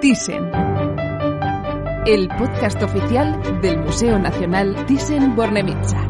Thyssen. El podcast oficial del Museo Nacional Thyssen-Bornemisza.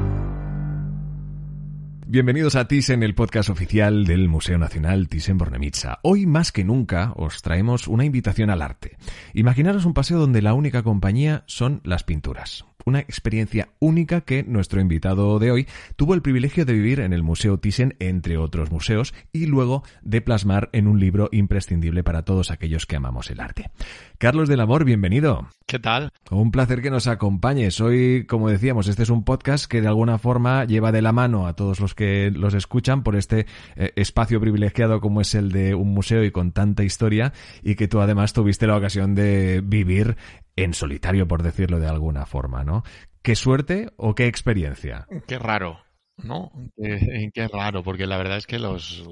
Bienvenidos a Thyssen, el podcast oficial del Museo Nacional Thyssen-Bornemisza. Hoy más que nunca os traemos una invitación al arte. Imaginaros un paseo donde la única compañía son las pinturas una experiencia única que nuestro invitado de hoy tuvo el privilegio de vivir en el Museo Thyssen, entre otros museos, y luego de plasmar en un libro imprescindible para todos aquellos que amamos el arte. Carlos del Amor, bienvenido. ¿Qué tal? Un placer que nos acompañes. Hoy, como decíamos, este es un podcast que de alguna forma lleva de la mano a todos los que los escuchan por este eh, espacio privilegiado como es el de un museo y con tanta historia y que tú además tuviste la ocasión de vivir en solitario, por decirlo de alguna forma, ¿no? ¿Qué suerte o qué experiencia? Qué raro, ¿no? Qué, raro, porque la verdad es que los,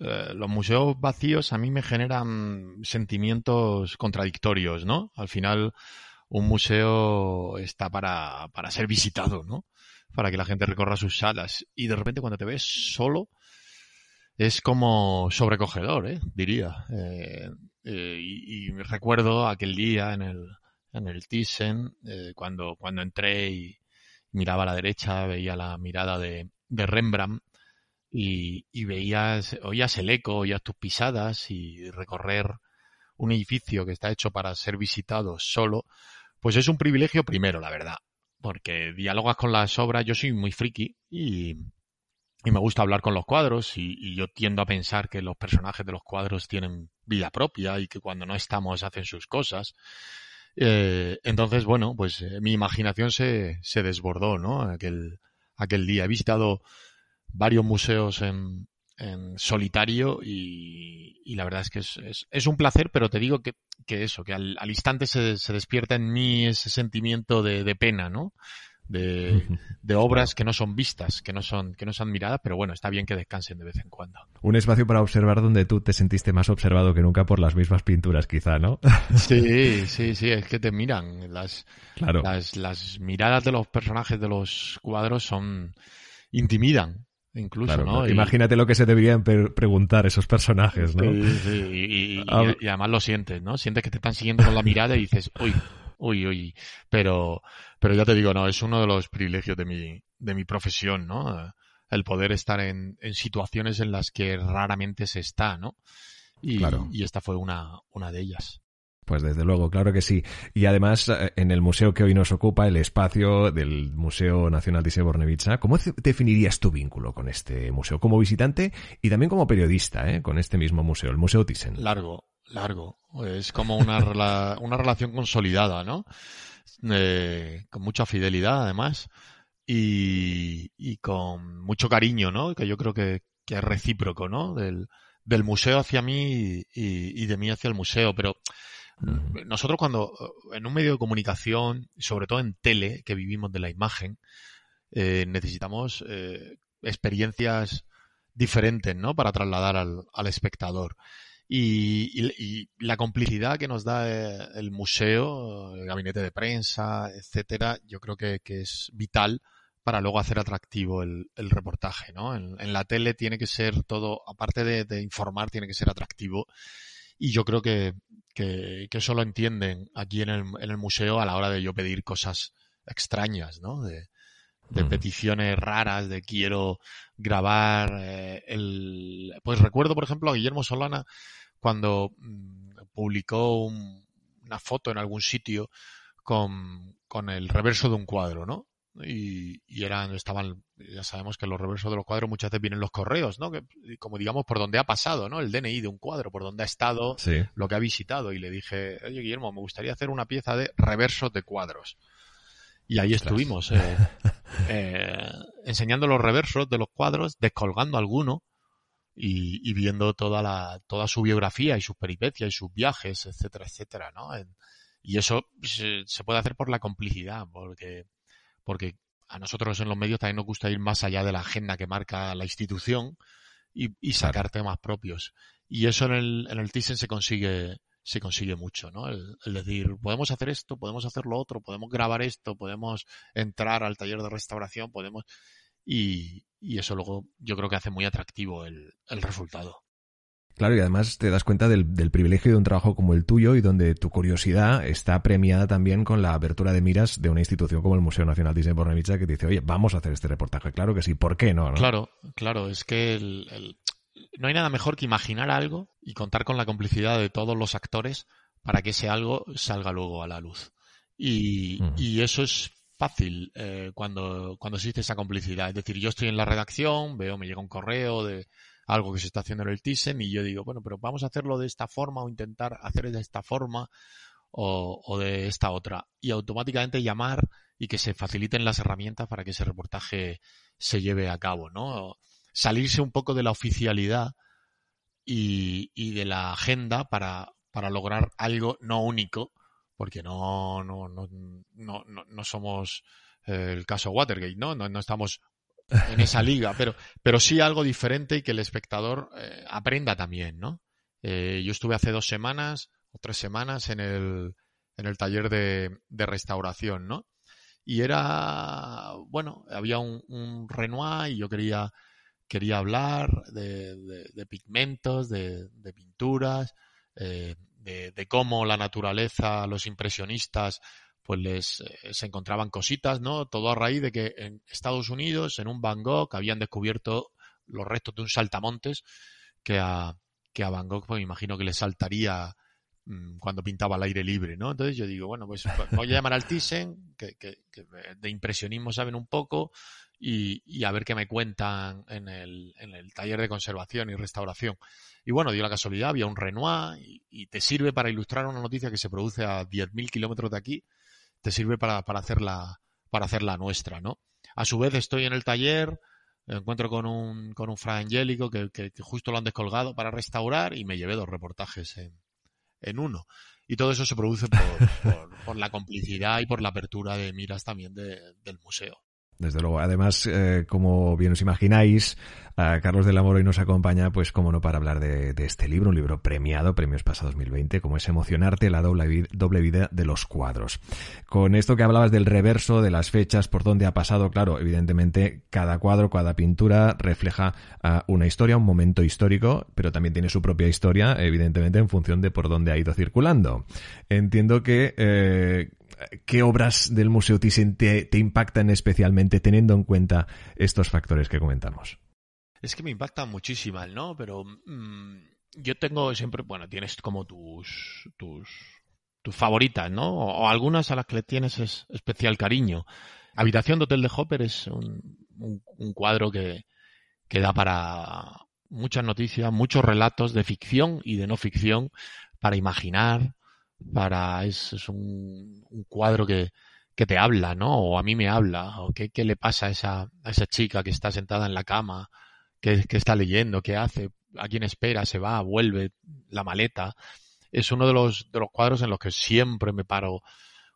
eh, los museos vacíos a mí me generan sentimientos contradictorios, ¿no? Al final, un museo está para, para ser visitado, ¿no? Para que la gente recorra sus salas. Y de repente cuando te ves solo, es como sobrecogedor, ¿eh? diría. Eh, eh, y, recuerdo aquel día en el, en el Thyssen, eh, cuando, cuando entré y miraba a la derecha, veía la mirada de, de Rembrandt y, y veías, oías el eco, oías tus pisadas y recorrer un edificio que está hecho para ser visitado solo, pues es un privilegio primero, la verdad, porque dialogas con las obras, yo soy muy friki y, y me gusta hablar con los cuadros y, yo tiendo a pensar que los personajes de los cuadros tienen vida propia y que cuando no estamos hacen sus cosas. Eh, entonces, bueno, pues eh, mi imaginación se, se desbordó, ¿no? Aquel, aquel día. He visitado varios museos en, solitario y, la verdad es que es, es, es, un placer, pero te digo que, que eso, que al, al instante se, se, despierta en mí ese sentimiento de, de pena, ¿no? De, de, obras que no son vistas, que no son, que no son miradas, pero bueno, está bien que descansen de vez en cuando. Un espacio para observar donde tú te sentiste más observado que nunca por las mismas pinturas, quizá, ¿no? Sí, sí, sí, es que te miran. Las, claro. las, las miradas de los personajes de los cuadros son intimidan incluso, claro, ¿no? Imagínate lo que se deberían preguntar esos personajes, ¿no? Sí, sí. Y, y, ah. y, además lo sientes, ¿no? Sientes que te están siguiendo con la mirada y dices, uy, uy, uy. Pero, pero ya te digo, no, es uno de los privilegios de mi, de mi profesión, ¿no? El poder estar en, en situaciones en las que raramente se está, ¿no? Y, claro. y esta fue una, una de ellas. Pues desde luego, claro que sí. Y además, eh, en el museo que hoy nos ocupa, el espacio del Museo Nacional de Bornevicha, ¿cómo definirías tu vínculo con este museo? Como visitante y también como periodista, ¿eh? con este mismo museo, el Museo Thyssen. Largo, largo. Es como una, rela una relación consolidada, ¿no? Eh, con mucha fidelidad, además. Y, y, con mucho cariño, ¿no? Que yo creo que, que es recíproco, ¿no? Del, del museo hacia mí y, y, de mí hacia el museo. Pero nosotros cuando en un medio de comunicación, sobre todo en tele, que vivimos de la imagen, eh, necesitamos eh, experiencias diferentes, ¿no? Para trasladar al, al espectador. Y, y, la complicidad que nos da eh, el museo, el gabinete de prensa, etcétera, yo creo que, es vital para luego hacer atractivo el, el reportaje, ¿no? En, en, la tele tiene que ser todo, aparte de, de informar, tiene que ser atractivo. Y yo creo que, que, que eso lo entienden aquí en el, en el, museo a la hora de yo pedir cosas extrañas, ¿no? De, de mm. peticiones raras, de quiero grabar eh, el... Pues recuerdo, por ejemplo, a Guillermo Solana cuando mmm, publicó un, una foto en algún sitio con, con el reverso de un cuadro, ¿no? y, y, eran, estaban, ya sabemos que los reversos de los cuadros muchas veces vienen los correos, ¿no? Que, como digamos, por donde ha pasado, ¿no? El DNI de un cuadro, por donde ha estado, sí. lo que ha visitado. Y le dije, oye, Guillermo, me gustaría hacer una pieza de reversos de cuadros. Y ahí Ostras. estuvimos, eh, eh, enseñando los reversos de los cuadros, descolgando alguno y, viendo toda la, toda su biografía y sus peripecias y sus viajes, etcétera, etcétera, ¿no? y eso se, puede hacer por la complicidad, porque, porque a nosotros en los medios también nos gusta ir más allá de la agenda que marca la institución y, y sacar temas propios. Y eso en el, en el Thyssen se consigue, se consigue mucho, ¿no? El, decir, podemos hacer esto, podemos hacer lo otro, podemos grabar esto, podemos entrar al taller de restauración, podemos... Y, y eso luego yo creo que hace muy atractivo el, el resultado. Claro, y además te das cuenta del, del, privilegio de un trabajo como el tuyo y donde tu curiosidad está premiada también con la apertura de miras de una institución como el Museo Nacional de Bornemisza que te dice, oye, vamos a hacer este reportaje. Claro que sí, ¿por qué no? Claro, claro, es que el, no hay nada mejor que imaginar algo y contar con la complicidad de todos los actores para que ese algo salga luego a la luz. Y, y eso es fácil eh, cuando, cuando existe esa complicidad. Es decir, yo estoy en la redacción, veo, me llega un correo de algo que se está haciendo en el Thyssen y yo digo, bueno, pero vamos a hacerlo de esta forma o intentar hacer de esta forma o, o de esta otra. Y automáticamente llamar y que se faciliten las herramientas para que ese reportaje se lleve a cabo, ¿no? Salirse un poco de la oficialidad y, y de la agenda para, para lograr algo no único, porque no, no, no, no, no somos el caso Watergate, ¿no? ¿no? No, estamos en esa liga, pero, pero sí algo diferente y que el espectador eh, aprenda también, ¿no? Eh, yo estuve hace dos semanas o tres semanas en el, en el taller de, de restauración, ¿no? Y era, bueno, había un, un Renoir y yo quería, quería hablar de, de, pigmentos, de, pinturas, eh, de, cómo la naturaleza, los impresionistas, pues les eh, se encontraban cositas, ¿no? Todo a raíz de que en Estados Unidos, en un Van Gogh, habían descubierto los restos de un saltamontes que a, que a Van Gogh, pues me imagino que le saltaría mm, cuando pintaba al aire libre, ¿no? Entonces yo digo, bueno, pues voy a llamar al Thyssen, que, que, que de impresionismo saben un poco, y, a ver qué me cuentan en el, en el taller de conservación y restauración. Y bueno, dio la casualidad, había un Renoir y, te sirve para ilustrar una noticia que se produce a 10.000 kilómetros de aquí, te sirve para, para, hacerla, para hacerla nuestra, ¿no? A su vez estoy en el taller, encuentro con un, con un Fra Angélico que, que, justo lo han descolgado para restaurar y me llevé dos reportajes en, en uno. Y todo eso se produce por, por, por, la complicidad y por la apertura de miras también de, del museo. Desde luego. Además, eh, como bien os imagináis, Carlos del Amor hoy nos acompaña, pues como no, para hablar de, de, este libro, un libro premiado, Premios Pasa 2020, como es Emocionarte, la doble, doble vida de los cuadros. Con esto que hablabas del reverso, de las fechas, por dónde ha pasado, claro, evidentemente cada cuadro, cada pintura refleja uh, una historia, un momento histórico, pero también tiene su propia historia, evidentemente, en función de por dónde ha ido circulando. Entiendo que eh, ¿qué obras del Museo Thyssen te, impactan especialmente teniendo en cuenta estos factores que comentamos? Es que me impactan muchísimas, ¿no? Pero mmm, yo tengo siempre, bueno, tienes como tus, tus, tus favoritas, ¿no? O, algunas a las que le tienes es, especial cariño. Habitación de Hotel de Hopper es un, un, un cuadro que, que da para muchas noticias, muchos relatos de ficción y de no ficción para imaginar, para es, un, cuadro que, que te habla, ¿no? O a mí me habla, o qué, qué le pasa a esa, a esa chica que está sentada en la cama, que, que está leyendo, qué hace, a quién espera, se va, vuelve, la maleta. Es uno de los, de los cuadros en los que siempre me paro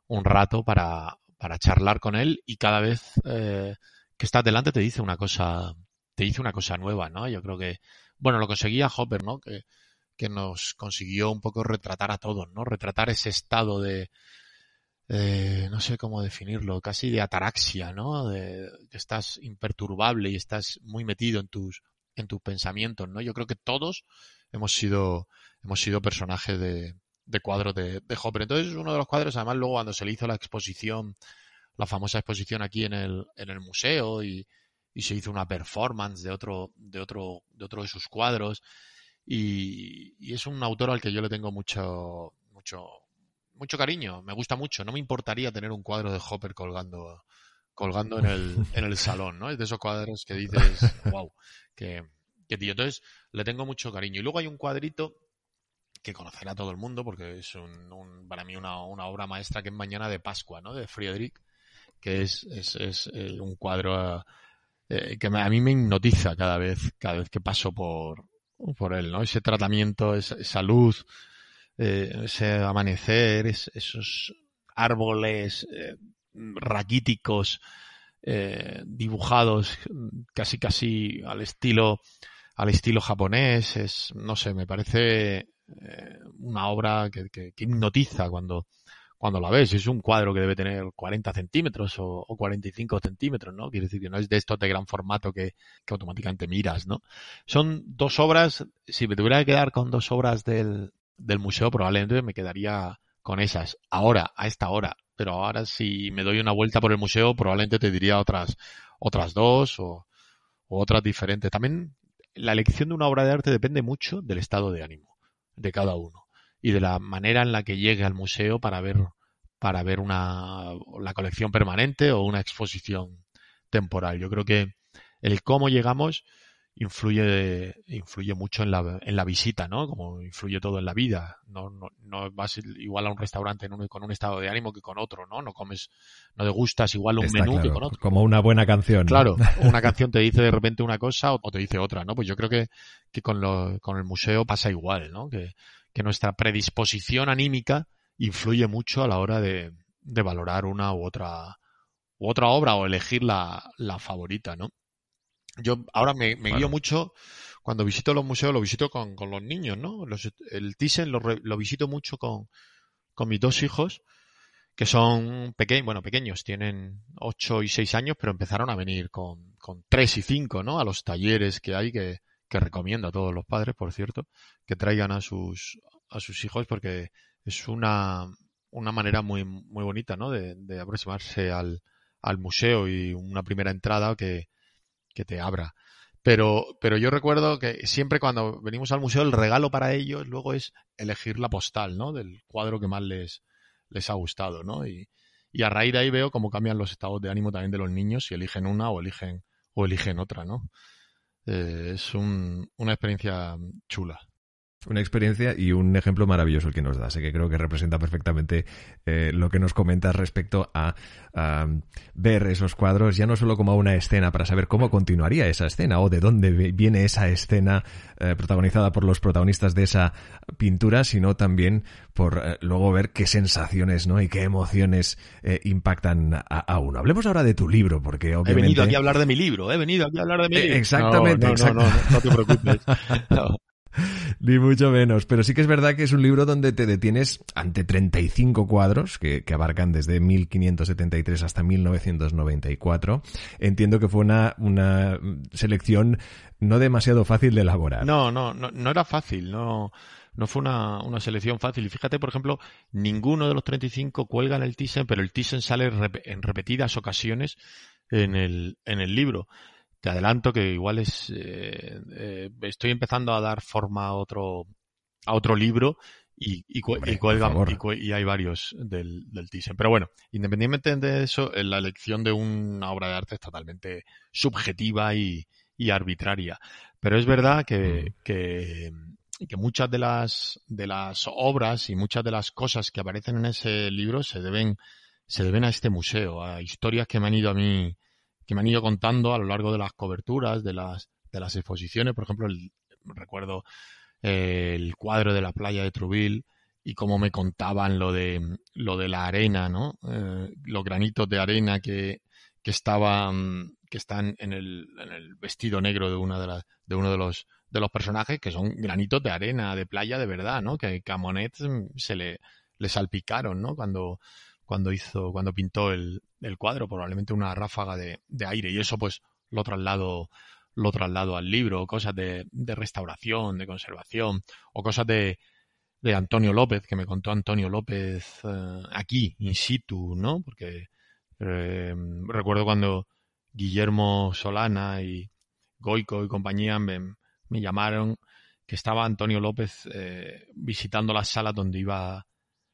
un rato para, para charlar con él y cada vez eh, que estás delante te dice una cosa, te dice una cosa nueva, ¿no? Yo creo que, bueno, lo conseguía Hopper, ¿no? Que, que nos consiguió un poco retratar a todos, ¿no? Retratar ese estado de, eh, no sé cómo definirlo, casi de ataraxia, ¿no? De, que estás imperturbable y estás muy metido en tus, en tus pensamientos, ¿no? Yo creo que todos hemos sido, hemos sido personajes de, de cuadros de, de Hopper. Entonces es uno de los cuadros, además luego cuando se le hizo la exposición, la famosa exposición aquí en el, en el museo y, y se hizo una performance de otro, de otro, de otro de sus cuadros, y, y, es un autor al que yo le tengo mucho, mucho, mucho cariño. Me gusta mucho. No me importaría tener un cuadro de Hopper colgando, colgando en el, en el salón, ¿no? Es de esos cuadros que dices, wow, que, que tío. Entonces, le tengo mucho cariño. Y luego hay un cuadrito que conocerá todo el mundo porque es un, un, para mí una, una, obra maestra que es Mañana de Pascua, ¿no? De Friedrich, que es, es, es eh, un cuadro eh, que a mí me hipnotiza cada vez, cada vez que paso por, por él, ¿no? Ese tratamiento, esa, esa luz, eh, ese amanecer, esos árboles eh, raquíticos eh, dibujados casi casi al estilo al estilo japonés es no sé me parece una obra que, que, que, hipnotiza cuando cuando la ves es un cuadro que debe tener 40 centímetros o, o 45 centímetros no quiere decir que no es de estos de gran formato que, automáticamente miras no son dos obras si me tuviera que quedar con dos obras del museo probablemente me quedaría con esas. Ahora, a esta hora. Pero ahora si me doy una vuelta por el museo, probablemente te diría otras, otras dos o otras diferentes. También la elección de una obra de arte depende mucho del estado de ánimo de cada uno y de la manera en la que llegue al museo para ver para ver una la colección permanente o una exposición temporal. Yo creo que el cómo llegamos influye, influye mucho en la, en la visita, ¿no? Como influye todo en la vida. No, no, no vas igual a un restaurante en un, con un estado de ánimo que con otro, ¿no? No comes, no degustas igual un Está menú claro, que con otro. Como una buena canción. ¿no? Claro, una canción te dice de repente una cosa o te dice otra, ¿no? Pues yo creo que, que con, lo, con el museo pasa igual, ¿no? Que, que nuestra predisposición anímica influye mucho a la hora de, de valorar una u otra, u otra obra o elegir la, la favorita, ¿no? Yo ahora me, me guío mucho cuando visito los museos, lo visito con, con los niños, ¿no? Los- el Thyssen lo, lo visito mucho con, con mis dos hijos, que son pequeños, bueno, pequeños, tienen 8 y 6 años, pero empezaron a venir con, con 3 y 5, ¿no? A los talleres que hay, que, que recomiendo a todos los padres, por cierto, que traigan a sus, a sus hijos, porque es una, una manera muy, muy bonita, ¿no? De, de aproximarse al, al museo y una primera entrada que, que te abra. Pero, pero yo recuerdo que siempre cuando venimos al museo el regalo para ellos luego es elegir la postal, ¿no? Del cuadro que más les, les ha gustado, ¿no? Y, y a raíz de ahí veo cómo cambian los estados de ánimo también de los niños si eligen una o eligen, o eligen otra, ¿no? Eh, es un, una experiencia chula. Una experiencia y un ejemplo maravilloso el que nos das, eh, que creo que representa perfectamente eh, lo que nos comentas respecto a, a ver esos cuadros ya no solo como una escena para saber cómo continuaría esa escena o de dónde vi- viene esa escena eh, protagonizada por los protagonistas de esa pintura, sino también por eh, luego ver qué sensaciones ¿no? y qué emociones eh, impactan a, a uno. Hablemos ahora de tu libro, porque He obviamente... venido aquí a hablar de mi libro, he venido aquí a hablar de mi Eh, libro. exactamente, No, no, no, no, no, no te preocupes. Ni mucho menos, pero sí que es verdad que es un libro donde te detienes ante 35 cuadros que, abarcan desde 1573 hasta 1994. Entiendo que fue una, una selección no demasiado fácil de elaborar. No, no, no, no era fácil, no, no fue una, una selección fácil. Y fíjate, por ejemplo, ninguno de los 35 cuelga en el Thyssen, pero el Thyssen sale en repetidas ocasiones en el, en el libro. Te adelanto que igual es, eh, eh, estoy empezando a dar forma a otro, a otro libro y, y, cue- Hombre, y hay varios del, del Thyssen. Pero bueno, independientemente de eso, eh, la elección de una obra de arte es totalmente subjetiva y, arbitraria. Pero es verdad que, que, que muchas de las, de las obras y muchas de las cosas que aparecen en ese libro se deben, se deben a este museo, a historias que me han ido a mí, que me han ido contando a lo largo de las coberturas, de las, de las exposiciones. Por ejemplo, el- recuerdo eh, el cuadro de la playa de Truville y cómo me contaban lo de, lo de la arena, ¿no? Eh, los granitos de arena que, que estaban, que están en el, en el vestido negro de una de de uno de los, de los personajes, que son granitos de arena, de playa de verdad, ¿no? Que, que a Monet mm, se le, le salpicaron, ¿no? Cuando, cuando hizo, cuando pintó el, el cuadro, probablemente una ráfaga de, de aire, y eso pues lo traslado, lo traslado al libro, cosas de, de restauración, de conservación, o cosas de, de Antonio López, que me contó Antonio López eh, aquí, in situ, ¿no? Porque eh, recuerdo cuando Guillermo Solana y Goico y compañía me, me llamaron que estaba Antonio López eh, visitando las salas donde iba,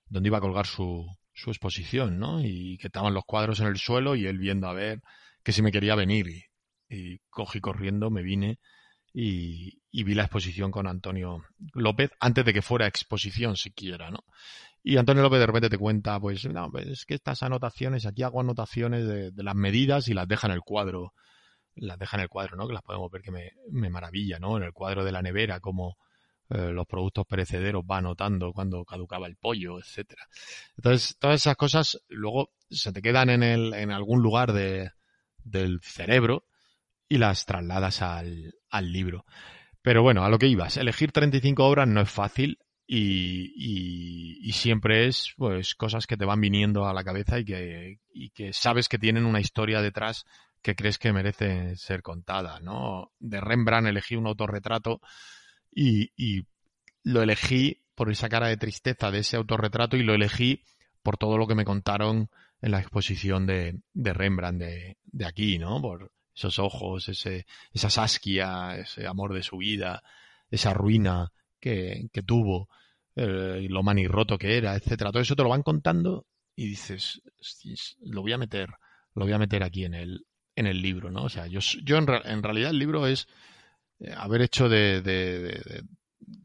donde iba a colgar su, su exposición, ¿no? Y que estaban los cuadros en el suelo y él viendo a ver que si me quería venir. Y, cogí corriendo, me vine y, y vi la exposición con Antonio López antes de que fuera exposición siquiera, ¿no? Y Antonio López de repente te cuenta, pues, no, pues es que estas anotaciones, aquí hago anotaciones de, de las medidas y las deja en el cuadro las deja en el cuadro, ¿no? Que las podemos ver que me, me maravilla, ¿no? En el cuadro de la nevera, como eh, los productos perecederos va anotando cuando caducaba el pollo, etcétera. Entonces, todas esas cosas luego se te quedan en, el, en algún lugar de, del cerebro y las trasladas al, al libro. Pero bueno, a lo que ibas, elegir 35 obras no es fácil y, y, y, siempre es pues cosas que te van viniendo a la cabeza y que, y que sabes que tienen una historia detrás que crees que merece ser contada, ¿no? De Rembrandt elegí un autorretrato y, y lo elegí por esa cara de tristeza de ese autorretrato y lo elegí por todo lo que me contaron en la exposición de, de Rembrandt de, de, aquí, ¿no? Por esos ojos, ese, esa sasquia, ese amor de su vida, esa ruina que, que tuvo, eh, lo manirroto que era, etcétera. Todo eso te lo van contando y dices, lo voy a meter, lo voy a meter aquí en el, en el libro, ¿no? O sea, yo, yo en, en realidad el libro es haber hecho de, de, de,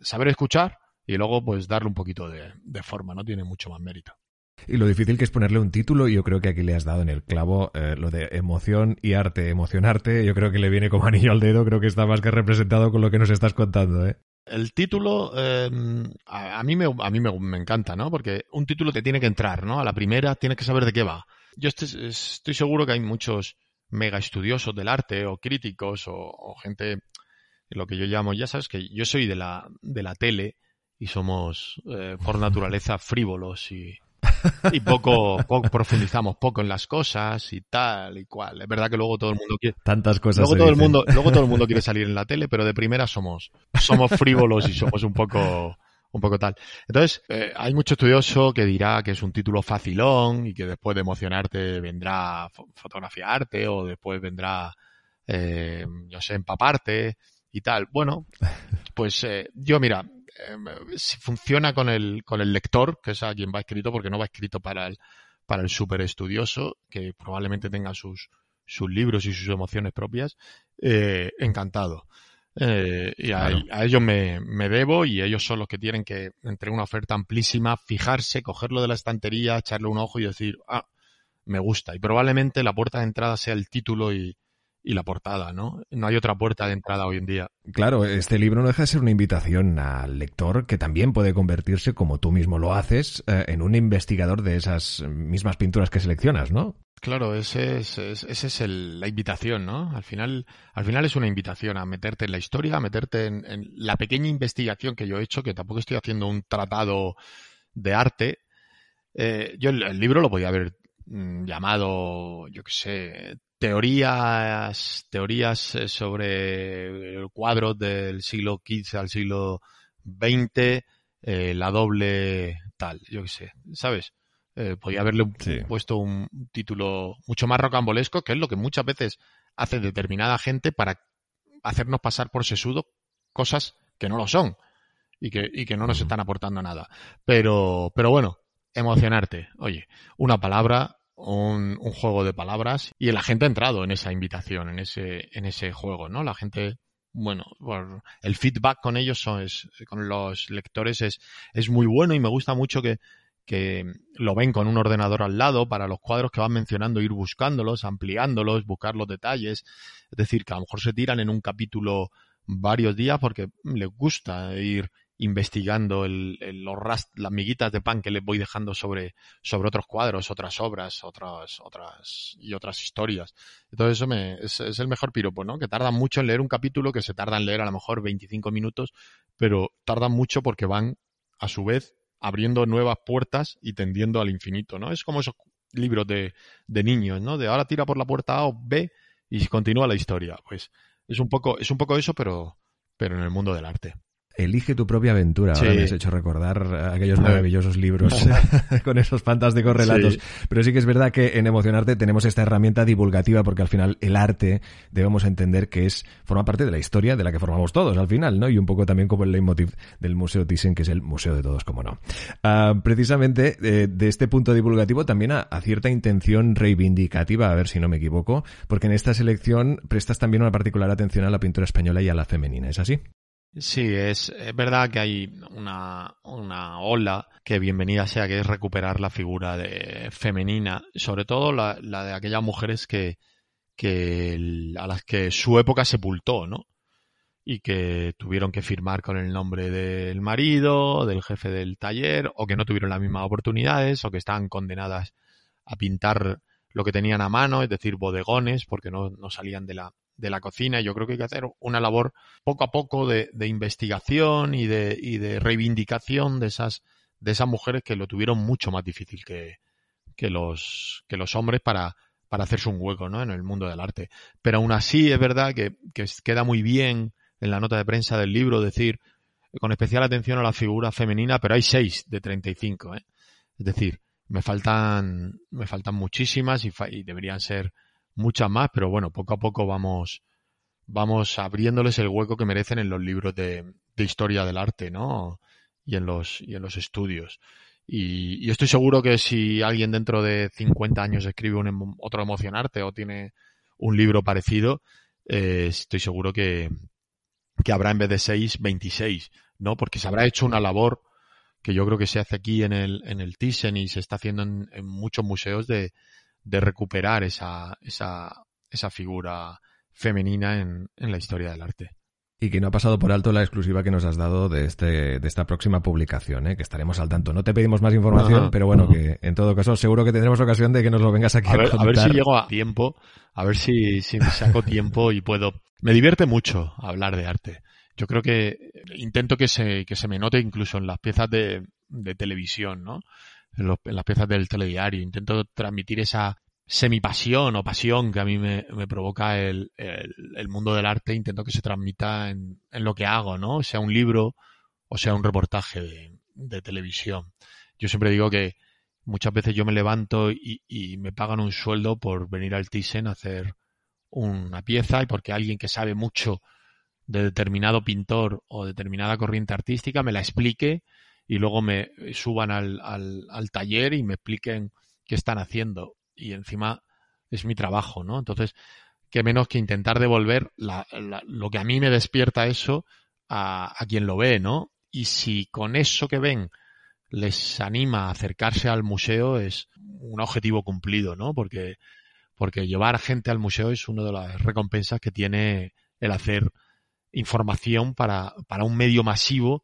saber escuchar y luego pues darle un poquito de, forma, ¿no? Tiene mucho más mérito. Y lo difícil que es ponerle un título, yo creo que aquí le has dado en el clavo eh, lo de emoción y arte. Emocionarte, yo creo que le viene como anillo al dedo, creo que está más que representado con lo que nos estás contando, ¿eh? El título eh, a, a, mí, me, a mí me, me, encanta, ¿no? Porque un título te tiene que entrar, ¿no? A la primera tienes que saber de qué va. Yo estoy, estoy seguro que hay muchos mega estudiosos del arte o críticos o, o gente lo que yo llamo, ya sabes que yo soy de la, de la tele y somos eh, por naturaleza frívolos y, y poco, poco, profundizamos poco en las cosas y tal y cual. Es verdad que luego todo el mundo quiere tantas cosas. Luego todo el mundo, luego todo el mundo quiere salir en la tele, pero de primera somos somos frívolos y somos un poco un poco tal. Entonces, eh, hay mucho estudioso que dirá que es un título facilón y que después de emocionarte vendrá fotografiarte o después vendrá, eh, yo sé, empaparte y tal. Bueno, pues eh, yo mira, eh, si funciona con el, con el lector, que es a quien va escrito, porque no va escrito para el, para el super estudioso, que probablemente tenga sus, sus libros y sus emociones propias, eh, encantado. Eh, y a, claro. a ellos me, me, debo y ellos son los que tienen que, entre una oferta amplísima, fijarse, cogerlo de la estantería, echarle un ojo y decir, ah, me gusta. Y probablemente la puerta de entrada sea el título y, y la portada, ¿no? No hay otra puerta de entrada hoy en día. Claro, este libro no deja de ser una invitación al lector que también puede convertirse, como tú mismo lo haces, eh, en un investigador de esas mismas pinturas que seleccionas, ¿no? Claro, ese es, ese es el, la invitación, ¿no? Al final, al final es una invitación a meterte en la historia, a meterte en, en la pequeña investigación que yo he hecho, que tampoco estoy haciendo un tratado de arte. Eh, yo el, el libro lo podía haber mm, llamado, yo qué sé, teorías, teorías eh, sobre el cuadro del siglo XV al siglo XX, eh, la doble tal, yo qué sé, ¿sabes? Eh, podía haberle sí. puesto un título mucho más rocambolesco, que es lo que muchas veces hace determinada gente para hacernos pasar por sesudo cosas que no lo son y que, y que no nos están aportando nada. Pero, pero bueno, emocionarte. Oye, una palabra, un, un, juego de palabras y la gente ha entrado en esa invitación, en ese, en ese juego, ¿no? La gente, bueno, el feedback con ellos son, es, con los lectores es, es muy bueno y me gusta mucho que, que lo ven con un ordenador al lado para los cuadros que van mencionando, ir buscándolos, ampliándolos, buscar los detalles. Es decir, que a lo mejor se tiran en un capítulo varios días porque les gusta ir investigando el, los rast, las miguitas de pan que les voy dejando sobre, sobre otros cuadros, otras obras, otras, otras y otras historias. Entonces eso me, es, es, el mejor piropo, ¿no? Que tardan mucho en leer un capítulo, que se tarda en leer a lo mejor 25 minutos, pero tardan mucho porque van, a su vez, abriendo nuevas puertas y tendiendo al infinito, ¿no? Es como esos libros de, de niños, ¿no? De ahora tira por la puerta A o B y continúa la historia. Pues es un poco, es un poco eso, pero, pero en el mundo del arte. Elige tu propia aventura. Sí. Ahora me has hecho recordar aquellos maravillosos libros con esos fantásticos relatos. Sí. Pero sí que es verdad que en Emocionarte tenemos esta herramienta divulgativa porque al final el arte debemos entender que es forma parte de la historia de la que formamos todos al final, ¿no? Y un poco también como el leitmotiv del Museo Thyssen, que es el museo de todos, como no. Uh, precisamente eh, de este punto divulgativo también a, a cierta intención reivindicativa, a ver si no me equivoco, porque en esta selección prestas también una particular atención a la pintura española y a la femenina, ¿es así? Sí, es, es, verdad que hay una, una ola que bienvenida sea, que es recuperar la figura de femenina, sobre todo la, la de aquellas mujeres que, que a las que su época sepultó, ¿no? Y que tuvieron que firmar con el nombre del marido, del jefe del taller, o que no tuvieron las mismas oportunidades, o que estaban condenadas a pintar lo que tenían a mano, es decir, bodegones, porque no, no salían de la, de la cocina. Yo creo que hay que hacer una labor poco a poco de, de investigación y de, y de reivindicación de esas, de esas mujeres que lo tuvieron mucho más difícil que, que los, que los hombres para, para hacerse un hueco ¿no? en el mundo del arte. Pero aún así es verdad que, que queda muy bien en la nota de prensa del libro decir con especial atención a la figura femenina, pero hay seis de 35. ¿eh? Es decir, me faltan, me faltan muchísimas y, y, deberían ser muchas más, pero bueno, poco a poco vamos, vamos abriéndoles el hueco que merecen en los libros de, de historia del arte, ¿no? Y en los, y en los estudios. Y, y, estoy seguro que si alguien dentro de 50 años escribe un, otro emocionarte o tiene un libro parecido, eh, estoy seguro que, que habrá en vez de 6, 26, ¿no? Porque se habrá hecho una labor que yo creo que se hace aquí en el, en el Thyssen y se está haciendo en, en muchos museos de, de recuperar esa, esa, esa figura femenina en, en la historia del arte y que no ha pasado por alto la exclusiva que nos has dado de este de esta próxima publicación, ¿eh? que estaremos al tanto. No te pedimos más información, pero bueno, que en todo caso seguro que tendremos ocasión de que nos lo vengas aquí a, a, ver, contar. a ver si llego a tiempo, a ver si, si me saco tiempo y puedo. Me divierte mucho hablar de arte. Yo creo que intento que se, que se me note incluso en las piezas de, de televisión, ¿no? En, los, en las piezas del telediario. Intento transmitir esa, semipasión o pasión que a mí me, me provoca el, el, mundo del arte, intento que se transmita en, en, lo que hago, ¿no? Sea un libro o sea un reportaje de, de televisión. Yo siempre digo que muchas veces yo me levanto y, y, me pagan un sueldo por venir al Thyssen a hacer una pieza y porque alguien que sabe mucho de determinado pintor o determinada corriente artística me la explique y luego me suban al, al, al taller y me expliquen qué están haciendo y encima es mi trabajo, ¿no? Entonces, qué menos que intentar devolver la, lo que a mí me despierta eso a, a, quien lo ve, ¿no? Y si con eso que ven les anima a acercarse al museo es un objetivo cumplido, ¿no? Porque, porque llevar gente al museo es una de las recompensas que tiene el hacer información para, para un medio masivo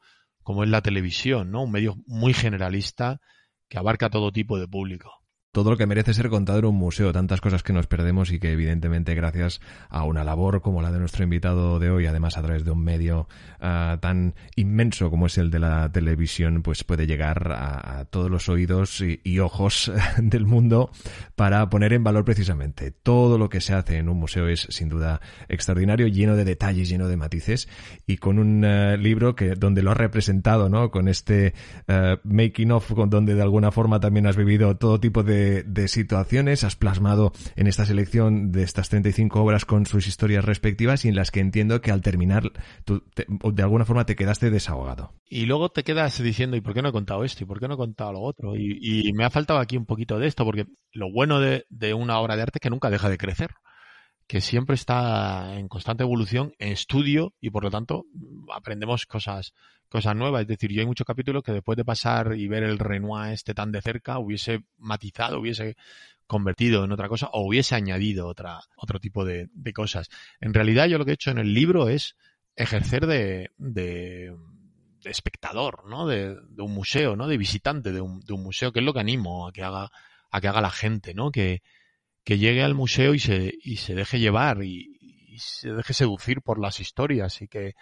como es la televisión, ¿no? Un medio muy generalista que abarca todo tipo de público todo lo que merece ser contado en un museo, tantas cosas que nos perdemos y que evidentemente gracias a una labor como la de nuestro invitado de hoy, además a través de un medio uh, tan inmenso como es el de la televisión, pues puede llegar a, todos los oídos y, ojos del mundo para poner en valor precisamente todo lo que se hace en un museo es sin duda extraordinario, lleno de detalles, lleno de matices y con un uh, libro que donde lo has representado, ¿no? Con este uh, making of, con donde de alguna forma también has vivido todo tipo de de, situaciones, has plasmado en esta selección de estas 35 obras con sus historias respectivas y en las que entiendo que al terminar te, de alguna forma te quedaste desahogado. Y luego te quedas diciendo, ¿y por qué no he contado esto? ¿Y por qué no he contado lo otro? Y, y me ha faltado aquí un poquito de esto, porque lo bueno de, de una obra de arte es que nunca deja de crecer que siempre está en constante evolución, en estudio y por lo tanto aprendemos cosas, cosas nuevas. Es decir, yo hay muchos capítulos que después de pasar y ver el Renoir este tan de cerca hubiese matizado, hubiese convertido en otra cosa o hubiese añadido otra, otro tipo de, de cosas. En realidad yo lo que he hecho en el libro es ejercer de, de, de espectador, ¿no? De, de, un museo, ¿no? De visitante de un, de un museo, que es lo que animo a que haga, a que haga la gente, ¿no? Que, que llegue al museo y se, y se deje llevar y, se deje seducir por las historias y que,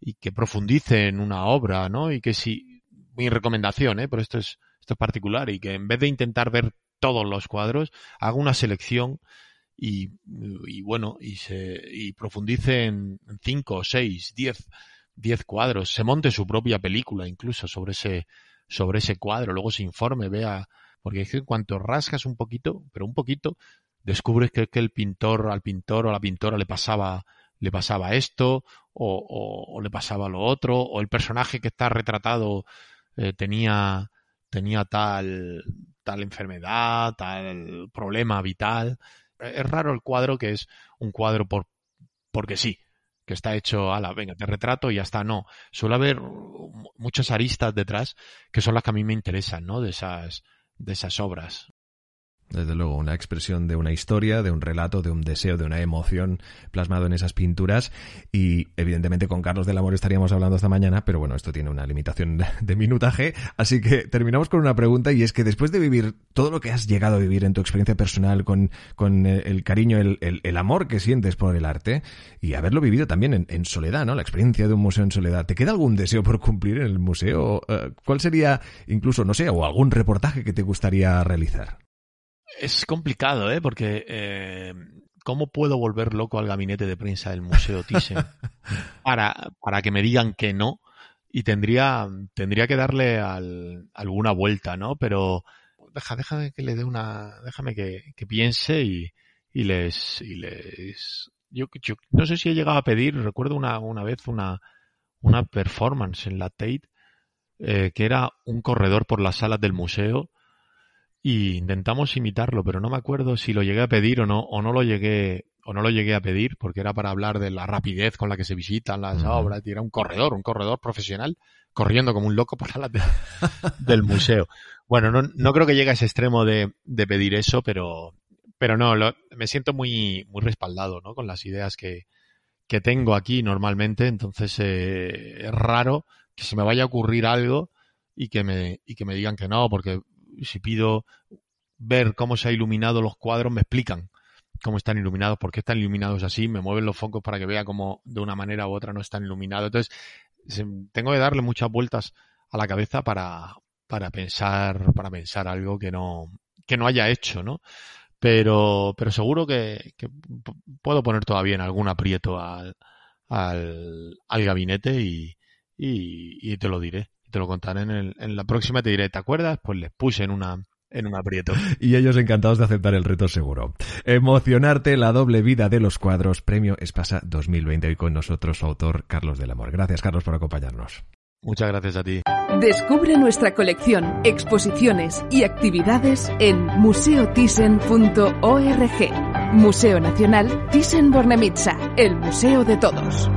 y que profundice en una obra, ¿no? Y que si, mi recomendación, ¿eh? Pero esto es, esto es particular y que en vez de intentar ver todos los cuadros, haga una selección y, y bueno, y se, y profundice en cinco, seis, diez, diez cuadros, se monte su propia película incluso sobre ese, sobre ese cuadro, luego se informe, vea, porque es que en cuanto rascas un poquito, pero un poquito, descubres que, el pintor, al pintor o a la pintora le pasaba, le pasaba esto, o, le pasaba lo otro, o el personaje que está retratado eh, tenía, tenía tal, tal enfermedad, tal problema vital. Es raro el cuadro que es un cuadro por, porque sí, que está hecho a la, venga, te retrato y ya está. No, suele haber muchas aristas detrás que son las que a mí me interesan, ¿no? De esas, de esas obras. Desde luego, una expresión de una historia, de un relato, de un deseo, de una emoción plasmado en esas pinturas. Y evidentemente con Carlos del Amor estaríamos hablando esta mañana, pero bueno, esto tiene una limitación de minutaje. Así que terminamos con una pregunta y es que después de vivir todo lo que has llegado a vivir en tu experiencia personal, con, con el cariño, el, el, amor que sientes por el arte y haberlo vivido también en, en, soledad, ¿no? La experiencia de un museo en soledad. ¿Te queda algún deseo por cumplir en el museo? Eh, ¿Cuál sería, incluso, no sé, o algún reportaje que te gustaría realizar? Es complicado, ¿eh? Porque eh, ¿cómo puedo volver loco al gabinete de prensa del Museo Thyssen para, para que me digan que no? Y tendría, tendría que darle al, alguna vuelta, ¿no? Pero deja, déjame que le dé una, déjame que, que piense y, y les, y les, yo, yo, no sé si he llegado a pedir, recuerdo una, una vez una, una performance en la Tate, eh, que era un corredor por las salas del museo y intentamos imitarlo, pero no me acuerdo si lo llegué a pedir o no, o no lo llegué, o no lo llegué a pedir, porque era para hablar de la rapidez con la que se visitan las obras, y era un corredor, un corredor profesional, corriendo como un loco por la del museo. Bueno, no, no creo que llegue a ese extremo de, de pedir eso, pero, pero no, me siento muy, muy respaldado, ¿no? Con las ideas que, que tengo aquí normalmente, entonces eh, es raro que se me vaya a ocurrir algo y que me, y que me digan que no, porque si pido ver cómo se ha iluminado los cuadros, me explican cómo están iluminados, por qué están iluminados así, me mueven los focos para que vea cómo de una manera u otra no están iluminados. Entonces, tengo que darle muchas vueltas a la cabeza para, para pensar, para pensar algo que no, que no haya hecho, ¿no? Pero, pero seguro que, puedo poner todavía en algún aprieto al, al, al gabinete y, y, y te lo diré te lo contaré en, el, en la próxima, te diré, ¿te acuerdas? Pues les puse en una, en un aprieto. Y ellos encantados de aceptar el reto seguro. Emocionarte, la doble vida de los cuadros, premio Espasa 2020. Hoy con nosotros su autor, Carlos del Amor. Gracias, Carlos, por acompañarnos. Muchas gracias a ti. Descubre nuestra colección, exposiciones y actividades en museothyssen.org. Museo Nacional Thyssen-Bornemisza, el museo de todos.